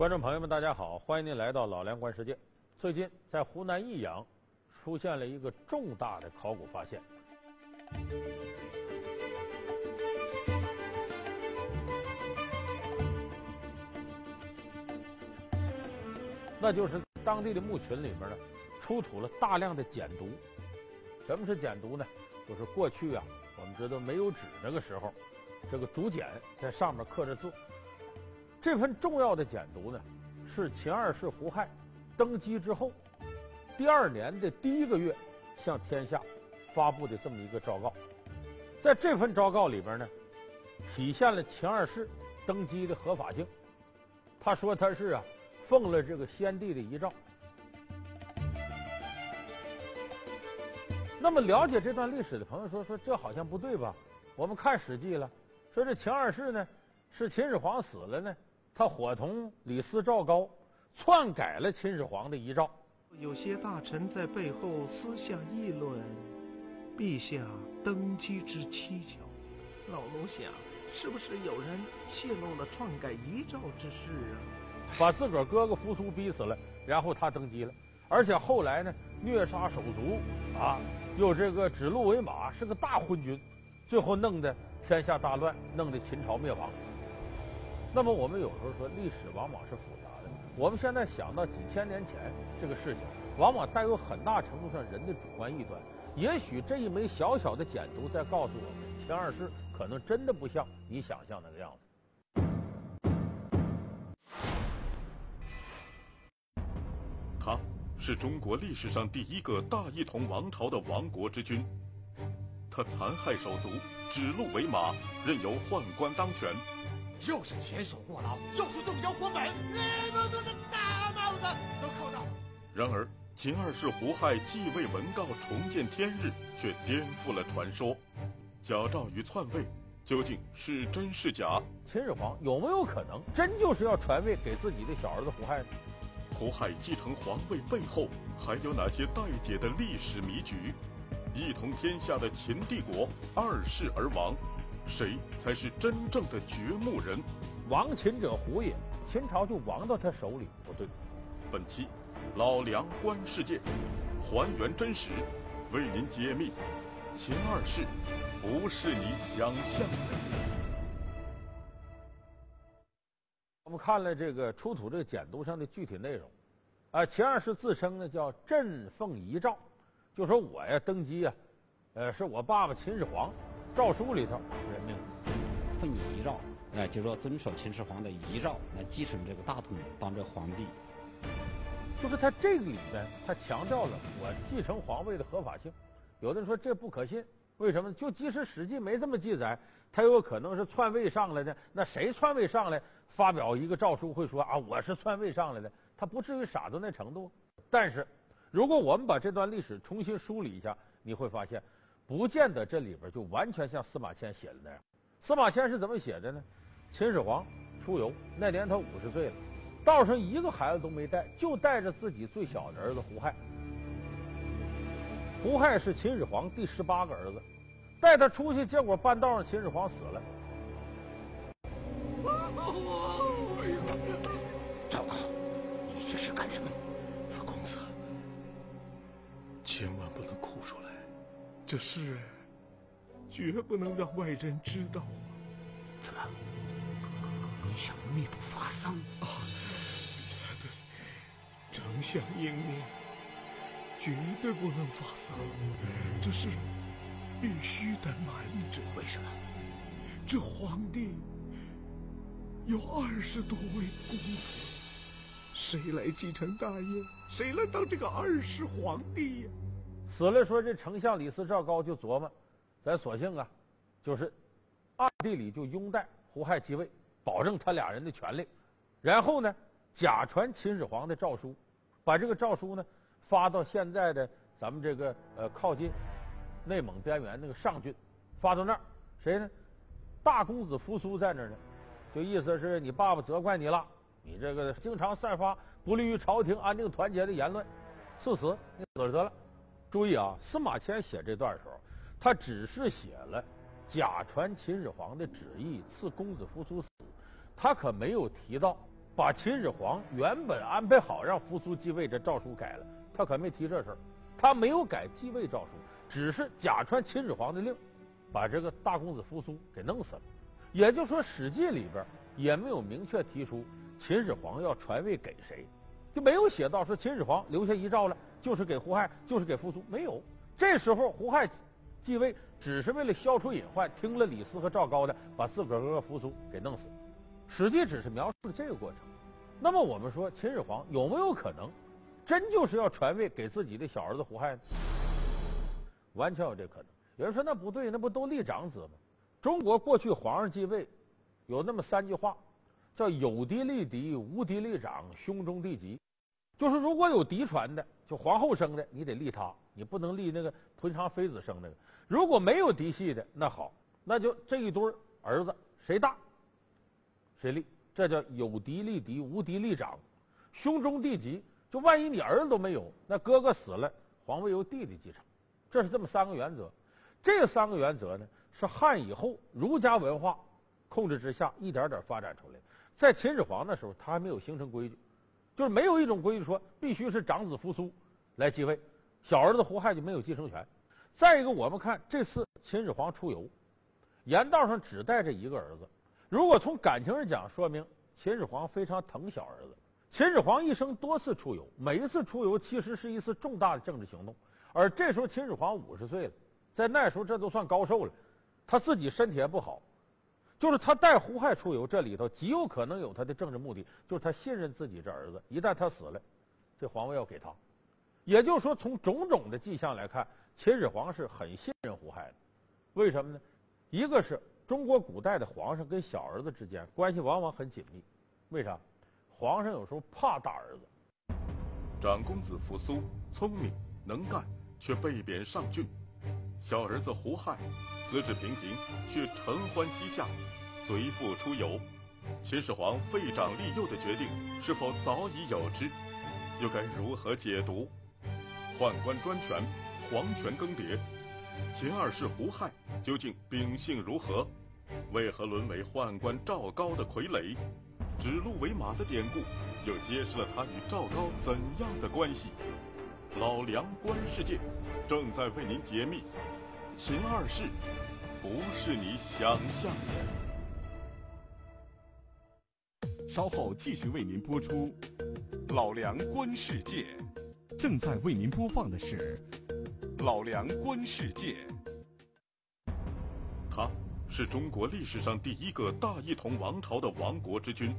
观众朋友们，大家好，欢迎您来到老梁观世界。最近在湖南益阳出现了一个重大的考古发现，那就是当地的墓群里面呢出土了大量的简牍。什么是简牍呢？就是过去啊，我们知道没有纸那个时候，这个竹简在上面刻着字。这份重要的简牍呢，是秦二世胡亥登基之后第二年的第一个月向天下发布的这么一个诏告。在这份诏告里边呢，体现了秦二世登基的合法性。他说他是啊，奉了这个先帝的遗诏。那么了解这段历史的朋友说说这好像不对吧？我们看《史记》了，说这秦二世呢是秦始皇死了呢，他伙同李斯、赵高篡改了秦始皇的遗诏。有些大臣在背后私下议论陛下登基之蹊跷，老奴想，是不是有人泄露了篡改遗诏之事啊？把自个儿哥哥扶苏逼死了，然后他登基了，而且后来呢虐杀手足啊。又这个指鹿为马，是个大昏君，最后弄得天下大乱，弄得秦朝灭亡。那么我们有时候说历史往往是复杂的，我们现在想到几千年前这个事情，往往带有很大程度上人的主观臆断。也许这一枚小小的简牍在告诉我们，秦二世可能真的不像你想象那个样子。他。是中国历史上第一个大一统王朝的亡国之君，他残害手足，指鹿为马，任由宦官当权，又是前手过劳，又是动摇国本，人们都是大帽子都扣到。然而，秦二世胡亥继位文告重见天日，却颠覆了传说。假诏与篡位究竟是真是假？秦始皇有没有可能真就是要传位给自己的小儿子胡亥呢？胡亥继承皇位背后还有哪些待解的历史迷局？一统天下的秦帝国二世而亡，谁才是真正的掘墓人？亡秦者胡也，秦朝就亡到他手里？不对。本期老梁观世界，还原真实，为您揭秘秦二世不是你想象的。我们看了这个出土这个简牍上的具体内容，啊，秦二世自称呢叫朕奉遗诏，就说我呀登基呀，呃，是我爸爸秦始皇诏书里头任命的，奉遗诏，哎，就说遵守秦始皇的遗诏来继承这个大统，当这皇帝。就是他这个里边，他强调了我继承皇位的合法性。有的人说这不可信，为什么？就即使史记没这么记载，他有可能是篡位上来的。那谁篡位上来？发表一个诏书会说啊，我是篡位上来的，他不至于傻到那程度。但是，如果我们把这段历史重新梳理一下，你会发现，不见得这里边就完全像司马迁写的那样。司马迁是怎么写的呢？秦始皇出游那年他五十岁了，道上一个孩子都没带，就带着自己最小的儿子胡亥。胡亥是秦始皇第十八个儿子，带他出去，结果半道上秦始皇死了。赵高，你这是干什么？这事绝不能让外人知道。怎么？你想密不发丧？啊，对，丞相英明，绝对不能发丧。这事必须得瞒着。为什么？这皇帝。有二十多位公子，谁来继承大业？谁来当这个二世皇帝呀？死了，说这丞相李斯、赵高就琢磨，咱索性啊，就是暗地里就拥戴胡亥继位，保证他俩人的权利。然后呢，假传秦始皇的诏书，把这个诏书呢发到现在的咱们这个呃靠近内蒙边缘那个上郡，发到那儿，谁呢？大公子扶苏在那儿呢。就意思是你爸爸责怪你了，你这个经常散发不利于朝廷安定团结的言论，赐死，你死了得了。注意啊，司马迁写这段的时候，他只是写了假传秦始皇的旨意，赐公子扶苏死，他可没有提到把秦始皇原本安排好让扶苏继位这诏书改了，他可没提这事儿，他没有改继位诏书，只是假传秦始皇的令，把这个大公子扶苏给弄死了。也就是说，《史记》里边也没有明确提出秦始皇要传位给谁，就没有写到说秦始皇留下遗诏了，就是给胡亥，就是给扶苏，没有。这时候胡亥继位，只是为了消除隐患，听了李斯和赵高的，把自个儿哥哥扶苏给弄死。《史记》只是描述了这个过程。那么我们说，秦始皇有没有可能真就是要传位给自己的小儿子胡亥呢？完全有这可能。有人说那不对，那不都立长子吗？中国过去皇上继位有那么三句话，叫有嫡立嫡，无嫡立长，兄终弟及。就是如果有嫡传的，就皇后生的，你得立他，你不能立那个平常妃子生那个。如果没有嫡系的，那好，那就这一堆儿子谁大谁立，这叫有嫡立嫡，无嫡立长，兄终弟及。就万一你儿子都没有，那哥哥死了，皇位由弟弟继承。这是这么三个原则。这三个原则呢？是汉以后儒家文化控制之下一点点发展出来。在秦始皇那时候，他还没有形成规矩，就是没有一种规矩说必须是长子扶苏来继位，小儿子胡亥就没有继承权。再一个，我们看这次秦始皇出游，沿道上只带着一个儿子。如果从感情上讲，说明秦始皇非常疼小儿子。秦始皇一生多次出游，每一次出游其实是一次重大的政治行动。而这时候秦始皇五十岁了，在那时候这都算高寿了。他自己身体也不好，就是他带胡亥出游，这里头极有可能有他的政治目的，就是他信任自己这儿子，一旦他死了，这皇位要给他。也就是说，从种种的迹象来看，秦始皇是很信任胡亥的。为什么呢？一个是中国古代的皇上跟小儿子之间关系往往很紧密，为啥？皇上有时候怕大儿子。长公子扶苏聪明能干，却被贬上郡；小儿子胡亥。资质平平，却承欢膝下，随父出游。秦始皇废长立幼的决定，是否早已有之？又该如何解读？宦官专权，皇权更迭，秦二世胡亥究竟秉性如何？为何沦为宦官赵高的傀儡？指鹿为马的典故，又揭示了他与赵高怎样的关系？老梁观世界，正在为您解密。秦二世不是你想象的。稍后继续为您播出《老梁观世界》，正在为您播放的是《老梁观世界》。他是中国历史上第一个大一统王朝的亡国之君。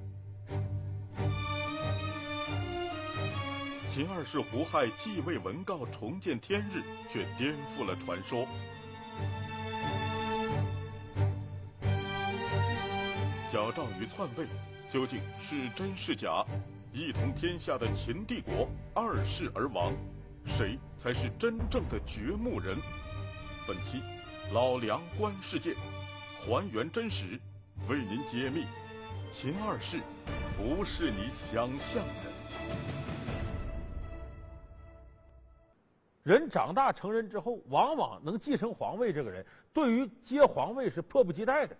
秦二世胡亥继位文告重见天日，却颠覆了传说。小赵与篡位究竟是真是假？一统天下的秦帝国二世而亡，谁才是真正的掘墓人？本期老梁观世界，还原真实，为您揭秘：秦二世不是你想象的。人长大成人之后，往往能继承皇位，这个人对于接皇位是迫不及待的。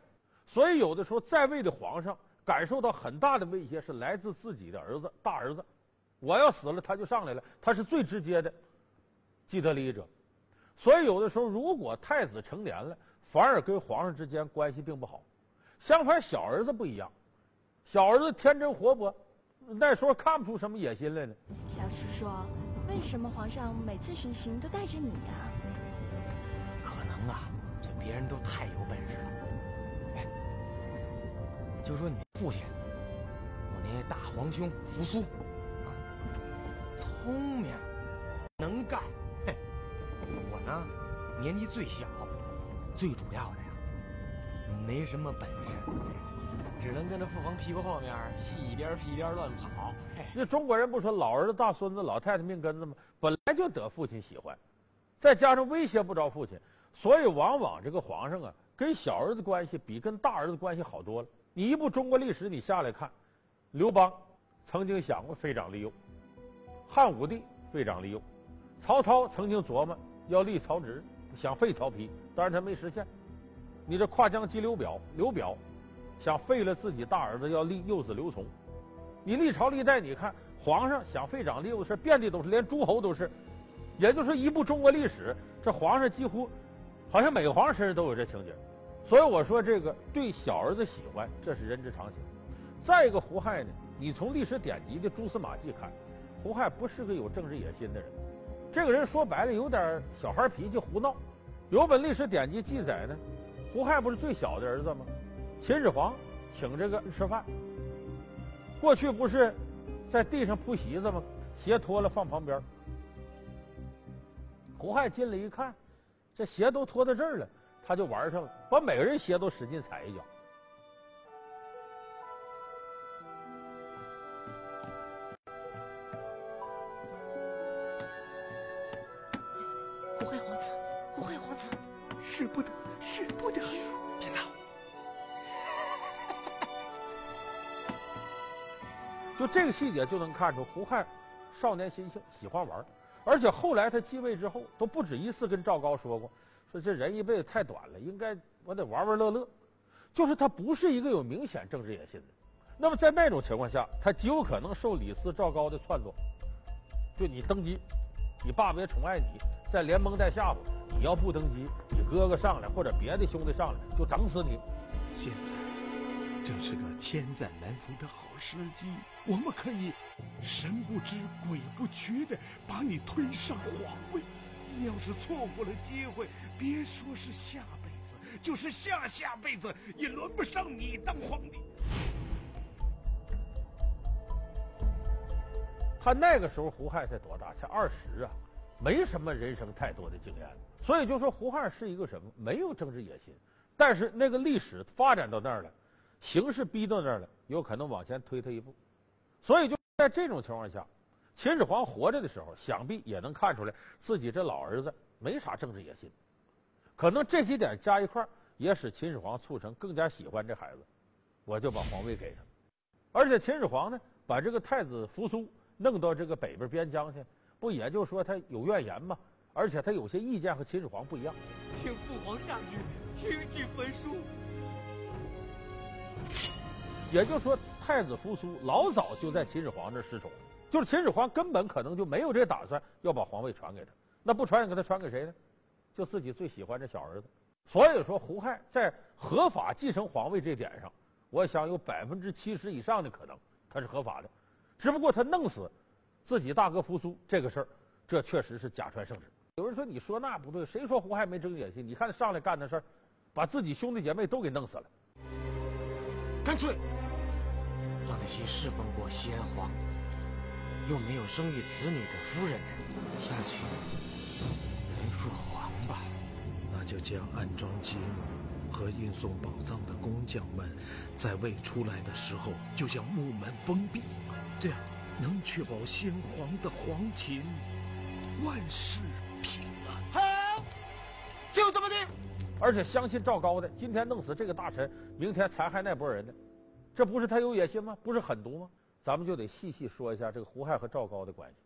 所以，有的时候在位的皇上感受到很大的威胁，是来自自己的儿子、大儿子。我要死了，他就上来了，他是最直接的既得利益者。所以，有的时候如果太子成年了，反而跟皇上之间关系并不好。相反，小儿子不一样，小儿子天真活泼，那时候看不出什么野心来呢。小叔叔，为什么皇上每次巡行都带着你呀？可能啊，这别人都太有本事了。就说你父亲，我那大皇兄扶苏，聪明能干，嘿，我呢年纪最小，最主要的呀，没什么本事，只能跟着父皇屁股后面屁颠屁颠乱跑。那中国人不说老儿子大孙子老太太命根子吗？本来就得父亲喜欢，再加上威胁不着父亲，所以往往这个皇上啊，跟小儿子关系比跟大儿子关系好多了。你一部中国历史，你下来看，刘邦曾经想过废长立幼，汉武帝废长立幼，曹操曾经琢磨要立曹植，想废曹丕，当然他没实现。你这跨江击刘表，刘表想废了自己大儿子，要立幼子刘琮，你历朝历代，你看皇上想废长立幼的事遍地都是，连诸侯都是。也就是说，一部中国历史，这皇上几乎好像每个皇上身上都有这情节。所以我说，这个对小儿子喜欢，这是人之常情。再一个，胡亥呢，你从历史典籍的蛛丝马迹看，胡亥不是个有政治野心的人。这个人说白了，有点小孩脾气，胡闹。有本历史典籍记载呢，胡亥不是最小的儿子吗？秦始皇请这个吃饭，过去不是在地上铺席子吗？鞋脱了放旁边。胡亥进来一看，这鞋都脱到这儿了，他就玩上了，把每个人鞋都使劲踩一脚。胡亥皇子，胡亥皇子，使不得，使不得！别闹！就这个细节就能看出胡亥少年心性，喜欢玩。而且后来他继位之后，都不止一次跟赵高说过，说这人一辈子太短了，应该我得玩玩乐乐。就是他不是一个有明显政治野心的。那么在那种情况下，他极有可能受李斯、赵高的撺掇，就你登基，你爸爸也宠爱你，在连蒙带吓唬，你要不登基，你哥哥上来或者别的兄弟上来就整死你。现在正是个千载难逢的好时机，我们可以神不知鬼不觉的把你推上皇位。你要是错过了机会，别说是下辈子，就是下下辈子也轮不上你当皇帝。他那个时候胡亥才多大？才二十啊，没什么人生太多的经验，所以就说胡亥是一个什么？没有政治野心，但是那个历史发展到那儿了，形势逼到那儿了，有可能往前推他一步。所以就在这种情况下，秦始皇活着的时候，想必也能看出来自己这老儿子没啥政治野心。可能这几点加一块儿，也使秦始皇促成更加喜欢这孩子，我就把皇位给他。而且秦始皇呢，把这个太子扶苏。弄到这个北边边疆去，不也就说他有怨言吗？而且他有些意见和秦始皇不一样。请父皇下旨，听取焚书。也就是说，太子扶苏老早就在秦始皇这失宠，就是秦始皇根本可能就没有这打算要把皇位传给他。那不传给他，传给谁呢？就自己最喜欢这小儿子。所以说，胡亥在合法继承皇位这点上，我想有百分之七十以上的可能他是合法的。只不过他弄死自己大哥扶苏这个事儿，这确实是假传圣旨。有人说你说那不对，谁说胡亥没政治野心？你看他上来干的事儿，把自己兄弟姐妹都给弄死了。干脆让那些侍奉过先皇又没有生育子女的夫人下去人父皇吧。那就将安装积木和运送宝藏的工匠们，在未出来的时候就将木门封闭。这样能确保先皇的皇寝万事平安。好，就这么定。而且相信赵高的，今天弄死这个大臣，明天残害那波人呢，这不是他有野心吗？不是狠毒吗？咱们就得细细说一下这个胡亥和赵高的关系。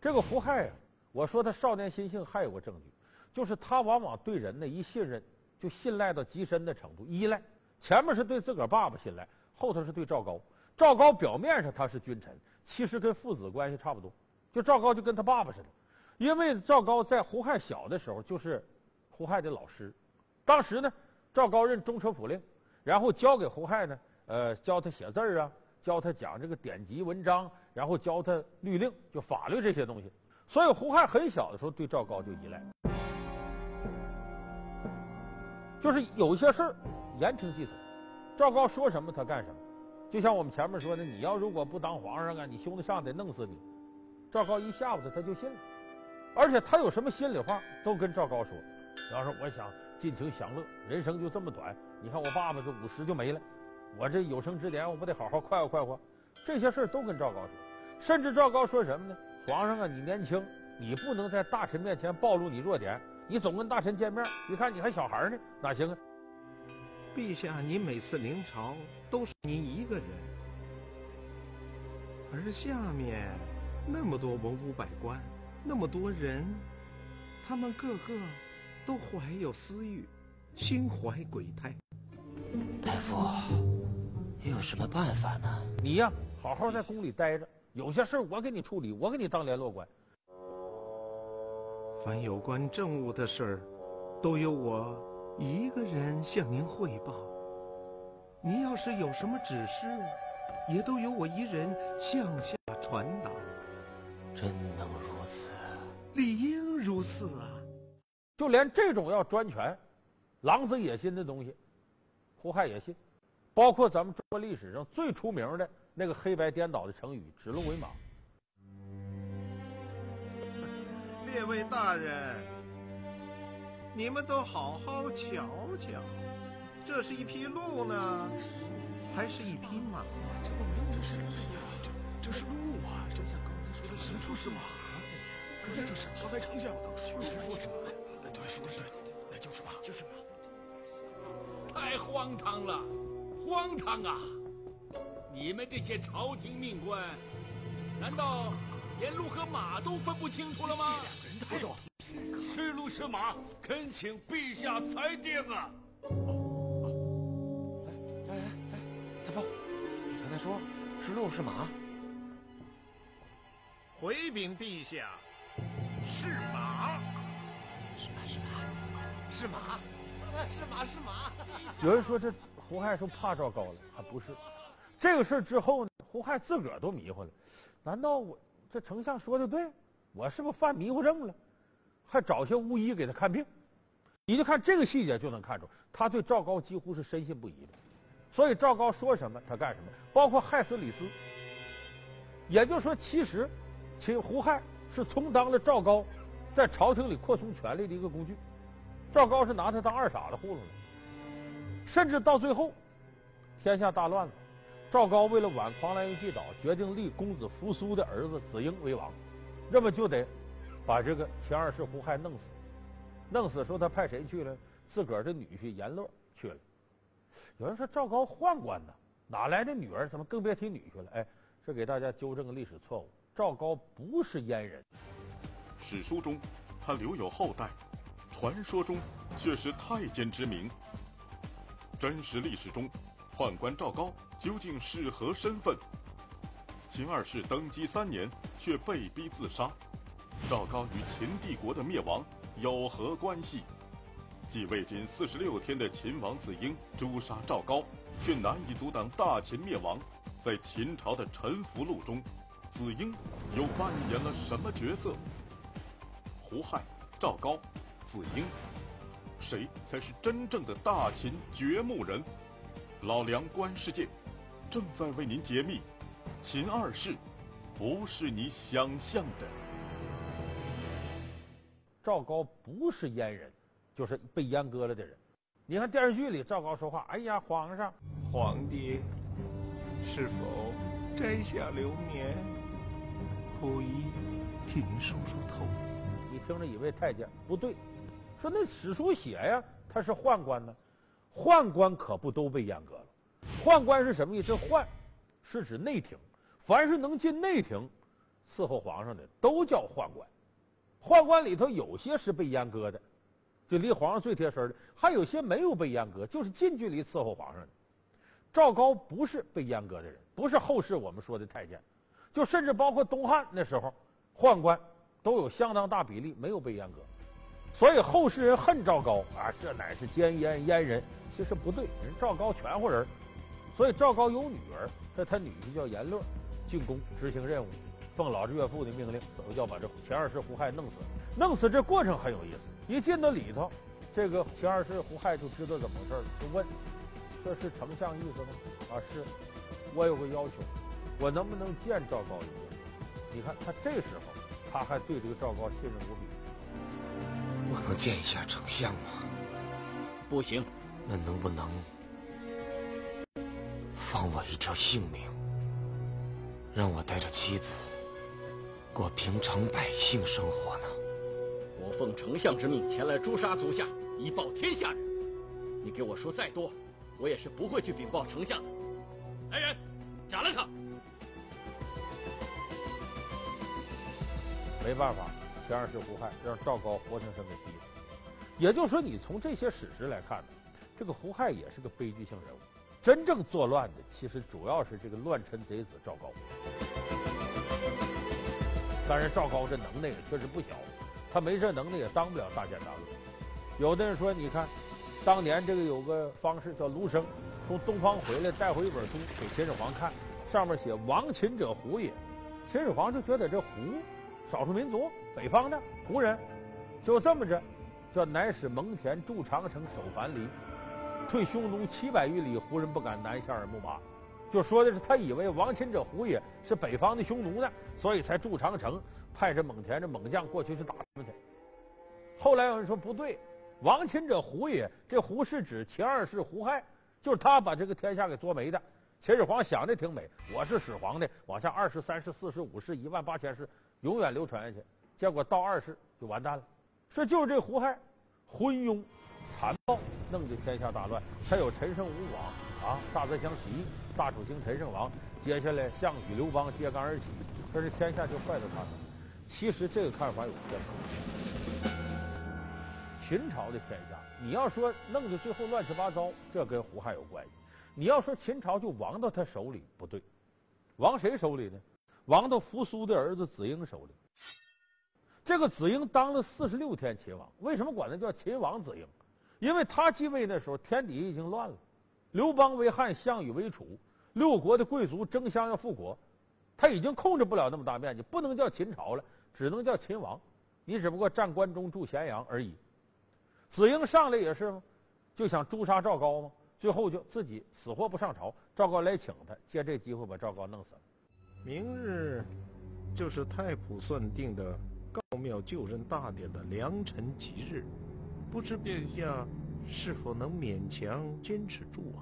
这个胡亥啊，我说他少年心性还有个证据，就是他往往对人呢一信任就信赖到极深的程度，依赖。前面是对自个儿爸爸信赖，后头是对赵高。赵高表面上他是君臣，其实跟父子关系差不多。就赵高就跟他爸爸似的，因为赵高在胡亥小的时候就是胡亥的老师。当时呢，赵高任中车府令，然后教给胡亥呢，呃，教他写字啊，教他讲这个典籍文章，然后教他律令，就法律这些东西。所以胡亥很小的时候对赵高就依赖，就是有些事儿言听计从，赵高说什么他干什么。就像我们前面说的，你要如果不当皇上啊，你兄弟上得弄死你。赵高一吓唬他，他就信了。而且他有什么心里话，都跟赵高说。比方说，我想尽情享乐，人生就这么短。你看我爸爸这五十就没了，我这有生之年，我不得好好快活快活？这些事都跟赵高说。甚至赵高说什么呢？皇上啊，你年轻，你不能在大臣面前暴露你弱点。你总跟大臣见面，你看你还小孩呢，哪行啊？陛下，你每次临朝都是您一个人，而下面那么多文武百官，那么多人，他们个个都怀有私欲，心怀鬼胎。大夫，有什么办法呢？你呀，好好在宫里待着，有些事我给你处理，我给你当联络官。凡有关政务的事儿，都由我一个人向您汇报。您要是有什么指示，也都由我一人向下传达。真能如此？理应如此啊！就连这种要专权、狼子野心的东西，胡亥也信。包括咱们中国历史上最出名的那个黑白颠倒的成语“指鹿为马”。列位大人，你们都好好瞧瞧，这是一匹鹿呢，还是一匹马？这不明这是呀，这这是鹿啊！就像刚才说的，谁说是马？可是这是刚才丞相谁说是马？对，对对，那就是马，就是马。太荒唐了！荒唐啊！你们这些朝廷命官，难道连鹿和马都分不清楚了吗？是鹿是马，恳请陛下裁定啊！哎哎哎，大凤，你刚才说是鹿是马？回禀陛下，是马。是马是马是马是马是马。有人说这。胡亥说怕赵高了，还不是这个事之后呢？胡亥自个儿都迷糊了。难道我这丞相说的对？我是不是犯迷糊症了？还找些巫医给他看病。你就看这个细节就能看出，他对赵高几乎是深信不疑的。所以赵高说什么他干什么，包括害死李斯。也就是说，其实秦胡亥是充当了赵高在朝廷里扩充权力的一个工具。赵高是拿他当二傻子糊弄的。甚至到最后，天下大乱了。赵高为了挽狂澜于既倒，决定立公子扶苏的儿子子婴为王，那么就得把这个秦二世胡亥弄死。弄死说他派谁去了？自个儿的女婿阎乐去了。有人说赵高宦官呢，哪来的女儿？怎么更别提女婿了？哎，这给大家纠正个历史错误：赵高不是阉人。史书中他留有后代，传说中却是太监之名。真实历史中，宦官赵高究竟是何身份？秦二世登基三年却被逼自杀，赵高与秦帝国的灭亡有何关系？继位仅四十六天的秦王子婴诛杀赵高，却难以阻挡大秦灭亡。在秦朝的沉浮录中，子婴又扮演了什么角色？胡亥、赵高、子婴。谁才是真正的大秦掘墓人？老梁观世界正在为您解密：秦二世不是你想象的。赵高不是阉人，就是被阉割了的人。你看电视剧里赵高说话：“哎呀，皇上，皇帝是否摘下流年？溥仪替您梳梳头。”你听着以为太监不对。说那史书写呀，他是宦官呢，宦官可不都被阉割了。宦官是什么意思？宦是指内廷，凡是能进内廷伺候皇上的，都叫宦官。宦官里头有些是被阉割的，就离皇上最贴身的；还有些没有被阉割，就是近距离伺候皇上的。赵高不是被阉割的人，不是后世我们说的太监，就甚至包括东汉那时候，宦官都有相当大比例没有被阉割。所以后世人恨赵高啊，这乃是奸阉阉人。其实不对，人赵高全乎人。所以赵高有女儿，这他女婿叫阎乐，进宫执行任务，奉老岳父的命令，要把这秦二世胡亥弄死。弄死这过程很有意思。一进到里头，这个秦二世胡亥就知道怎么回事了，就问：“这是丞相意思吗？”啊，是。我有个要求，我能不能见赵高一面？你看他这时候，他还对这个赵高信任无比。我能见一下丞相吗？不行。那能不能放我一条性命，让我带着妻子过平常百姓生活呢？我奉丞相之命前来诛杀足下，以报天下人。你给我说再多，我也是不会去禀报丞相的。来人，斩了他！没办法。第二是胡亥，让赵高活生生给逼死。也就是说，你从这些史实来看呢，这个胡亥也是个悲剧性人物。真正作乱的，其实主要是这个乱臣贼子赵高。当然，赵高这能耐也确实不小，他没这能耐也当不了大奸大恶。有的人说，你看，当年这个有个方士叫卢生，从东方回来带回一本书给秦始皇看，上面写“亡秦者胡也”。秦始皇就觉得这胡少数民族，北方的胡人，就这么着，叫乃使蒙恬筑长城守樊篱，退匈奴七百余里，胡人不敢南下而牧马。就说的是他以为亡秦者胡也是北方的匈奴呢，所以才筑长城，派这蒙恬这猛将过去去打他们去。后来有人说不对。亡秦者胡也，这胡是指秦二世胡亥，就是他把这个天下给作没的。秦始皇想的挺美，我是始皇的，往下二世、三世、四世、五世、一万八千世，永远流传下去。结果到二世就完蛋了。说就是这胡亥昏庸、残暴，弄得天下大乱。才有陈胜吴广啊，大泽乡起义，大楚兴陈胜王，接下来项羽、刘邦揭竿而起，说这天下就坏到他了。其实这个看法有偏颇。秦朝的天下，你要说弄得最后乱七八糟，这跟胡亥有关系；你要说秦朝就亡到他手里，不对，亡谁手里呢？亡到扶苏的儿子子婴手里。这个子婴当了四十六天秦王，为什么管他叫秦王子婴？因为他继位那时候天底下已经乱了，刘邦为汉，项羽为楚，六国的贵族争相要复国，他已经控制不了那么大面积，不能叫秦朝了，只能叫秦王。你只不过站关中住咸阳而已。子婴上来也是吗？就想诛杀赵高吗？最后就自己死活不上朝。赵高来请他，借这机会把赵高弄死了。明日就是太仆算定的告庙就任大典的良辰吉日，不知殿下是否能勉强坚持住啊？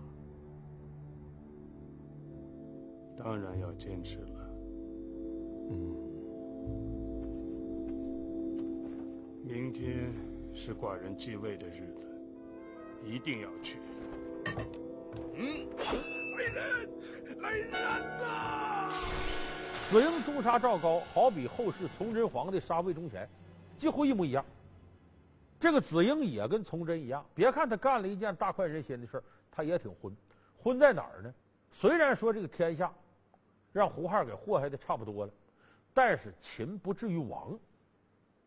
当然要坚持了。嗯，明天。是寡人继位的日子，一定要去。嗯，来人，来人呐！子婴诛杀赵高，好比后世崇祯皇帝杀魏忠贤，几乎一模一样。这个子婴也跟崇祯一样，别看他干了一件大快人心的事他也挺昏。昏在哪儿呢？虽然说这个天下让胡亥给祸害的差不多了，但是秦不至于亡。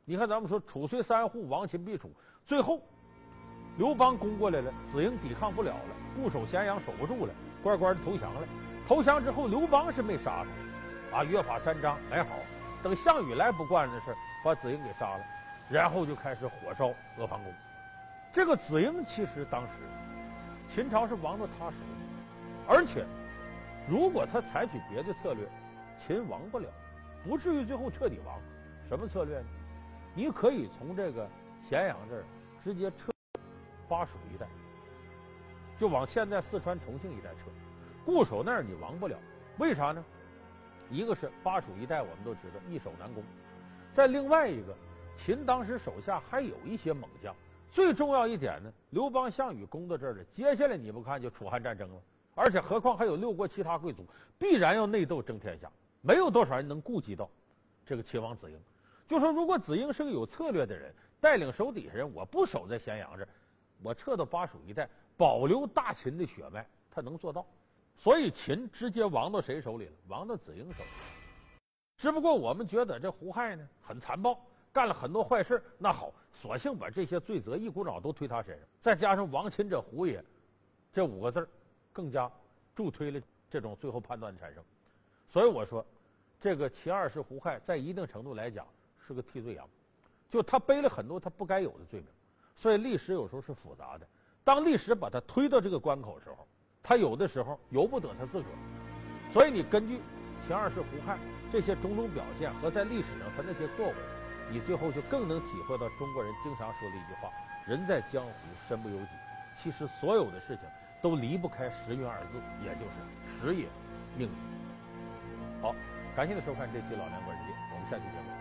你看，咱们说楚虽三户，亡秦必楚。最后，刘邦攻过来了，子婴抵抗不了了，固守咸阳守不住了，乖乖的投降了。投降之后，刘邦是没杀他，啊，约法三章，还好。等项羽来不惯的事把子婴给杀了，然后就开始火烧阿房宫。这个子婴其实当时秦朝是亡到他手里，而且如果他采取别的策略，秦亡不了，不至于最后彻底亡。什么策略呢？你可以从这个咸阳这儿直接撤巴蜀一带，就往现在四川重庆一带撤，固守那儿你亡不了。为啥呢？一个是巴蜀一带我们都知道易守难攻，再另外一个，秦当时手下还有一些猛将。最重要一点呢，刘邦、项羽攻到这儿了，接下来你不看就楚汉战争了，而且何况还有六国其他贵族，必然要内斗争天下，没有多少人能顾及到这个秦王子婴。就说，如果子婴是个有策略的人，带领手底下人，我不守在咸阳这儿，我撤到巴蜀一带，保留大秦的血脉，他能做到。所以秦直接亡到谁手里了？亡到子婴手里。只不过我们觉得这胡亥呢很残暴，干了很多坏事。那好，索性把这些罪责一股脑都推他身上，再加上亡秦者胡也这五个字更加助推了这种最后判断的产生。所以我说，这个秦二世胡亥在一定程度来讲。是个替罪羊，就他背了很多他不该有的罪名，所以历史有时候是复杂的。当历史把他推到这个关口时候，他有的时候由不得他自个儿。所以你根据秦二世胡亥这些种种表现和在历史上他那些作为，你最后就更能体会到中国人经常说的一句话：“人在江湖身不由己。”其实所有的事情都离不开时运二字，也就是时也命也。好，感谢您收看这期《老梁观世界》，我们下期节目。